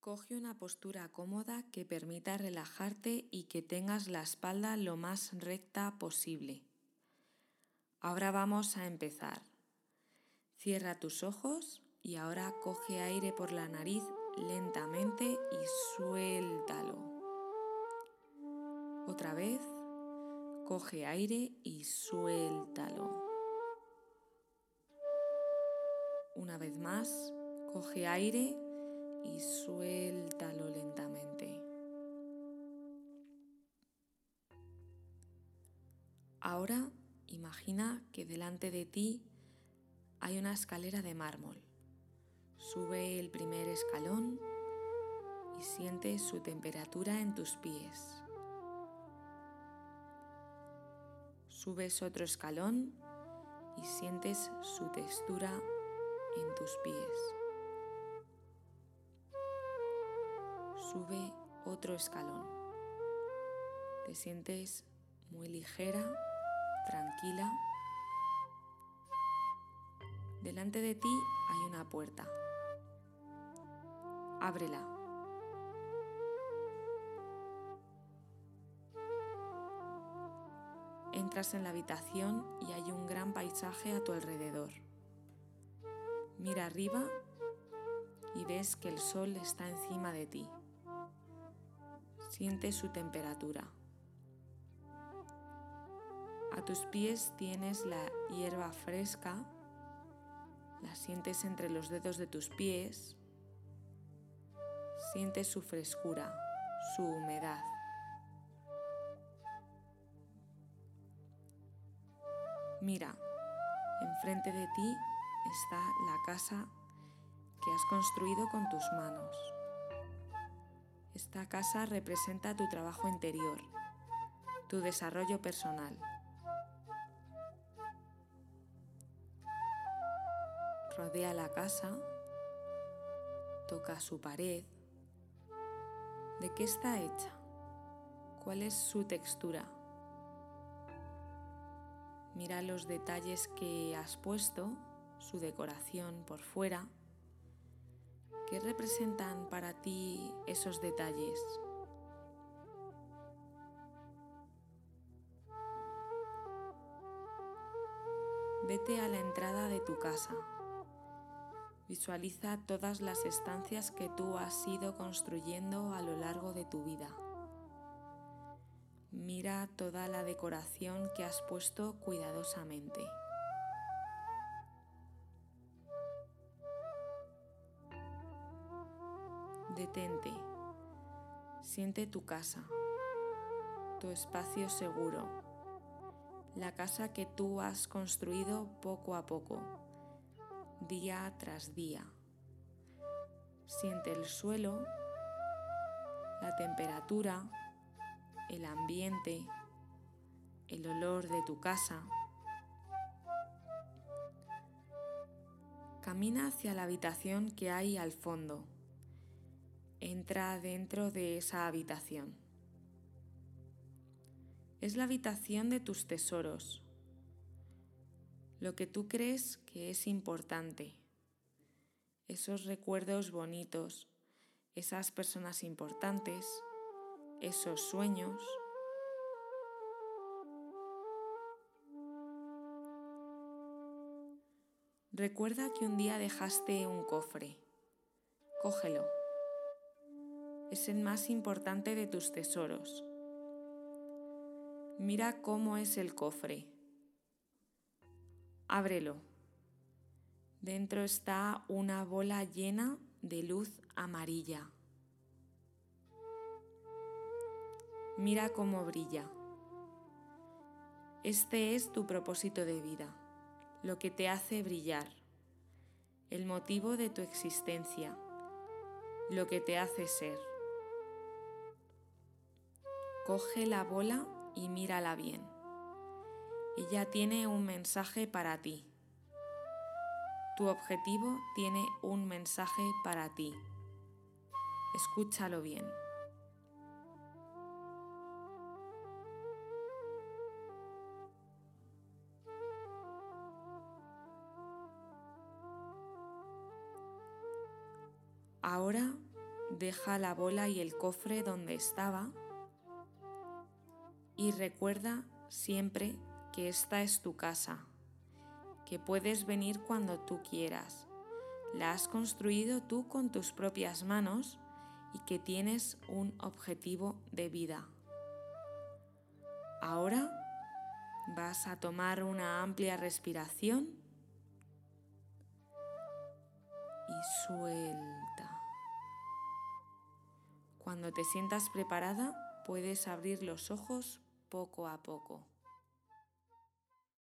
Coge una postura cómoda que permita relajarte y que tengas la espalda lo más recta posible. Ahora vamos a empezar. Cierra tus ojos y ahora coge aire por la nariz lentamente y suéltalo. Otra vez, coge aire y suéltalo. Una vez más, coge aire y suéltalo lentamente. Ahora imagina que delante de ti hay una escalera de mármol. Sube el primer escalón y siente su temperatura en tus pies. Subes otro escalón y sientes su textura en tus pies. Sube otro escalón. Te sientes muy ligera, tranquila. Delante de ti hay una puerta. Ábrela. Entras en la habitación y hay un gran paisaje a tu alrededor. Mira arriba y ves que el sol está encima de ti. Siente su temperatura. A tus pies tienes la hierba fresca, la sientes entre los dedos de tus pies, sientes su frescura, su humedad. Mira, enfrente de ti está la casa que has construido con tus manos. Esta casa representa tu trabajo interior, tu desarrollo personal. Rodea la casa, toca su pared. ¿De qué está hecha? ¿Cuál es su textura? Mira los detalles que has puesto, su decoración por fuera ¿Qué representan para ti esos detalles? Vete a la entrada de tu casa. Visualiza todas las estancias que tú has ido construyendo a lo largo de tu vida. Mira toda la decoración que has puesto cuidadosamente. Detente. Siente tu casa, tu espacio seguro, la casa que tú has construido poco a poco, día tras día. Siente el suelo, la temperatura, el ambiente, el olor de tu casa. Camina hacia la habitación que hay al fondo entra dentro de esa habitación. Es la habitación de tus tesoros, lo que tú crees que es importante, esos recuerdos bonitos, esas personas importantes, esos sueños. Recuerda que un día dejaste un cofre. Cógelo es el más importante de tus tesoros. Mira cómo es el cofre. Ábrelo. Dentro está una bola llena de luz amarilla. Mira cómo brilla. Este es tu propósito de vida, lo que te hace brillar, el motivo de tu existencia, lo que te hace ser. Coge la bola y mírala bien. Ella tiene un mensaje para ti. Tu objetivo tiene un mensaje para ti. Escúchalo bien. Ahora Deja la bola y el cofre donde estaba y recuerda siempre que esta es tu casa, que puedes venir cuando tú quieras. La has construido tú con tus propias manos y que tienes un objetivo de vida. Ahora vas a tomar una amplia respiración y suelta. Cuando te sientas preparada, puedes abrir los ojos poco a poco.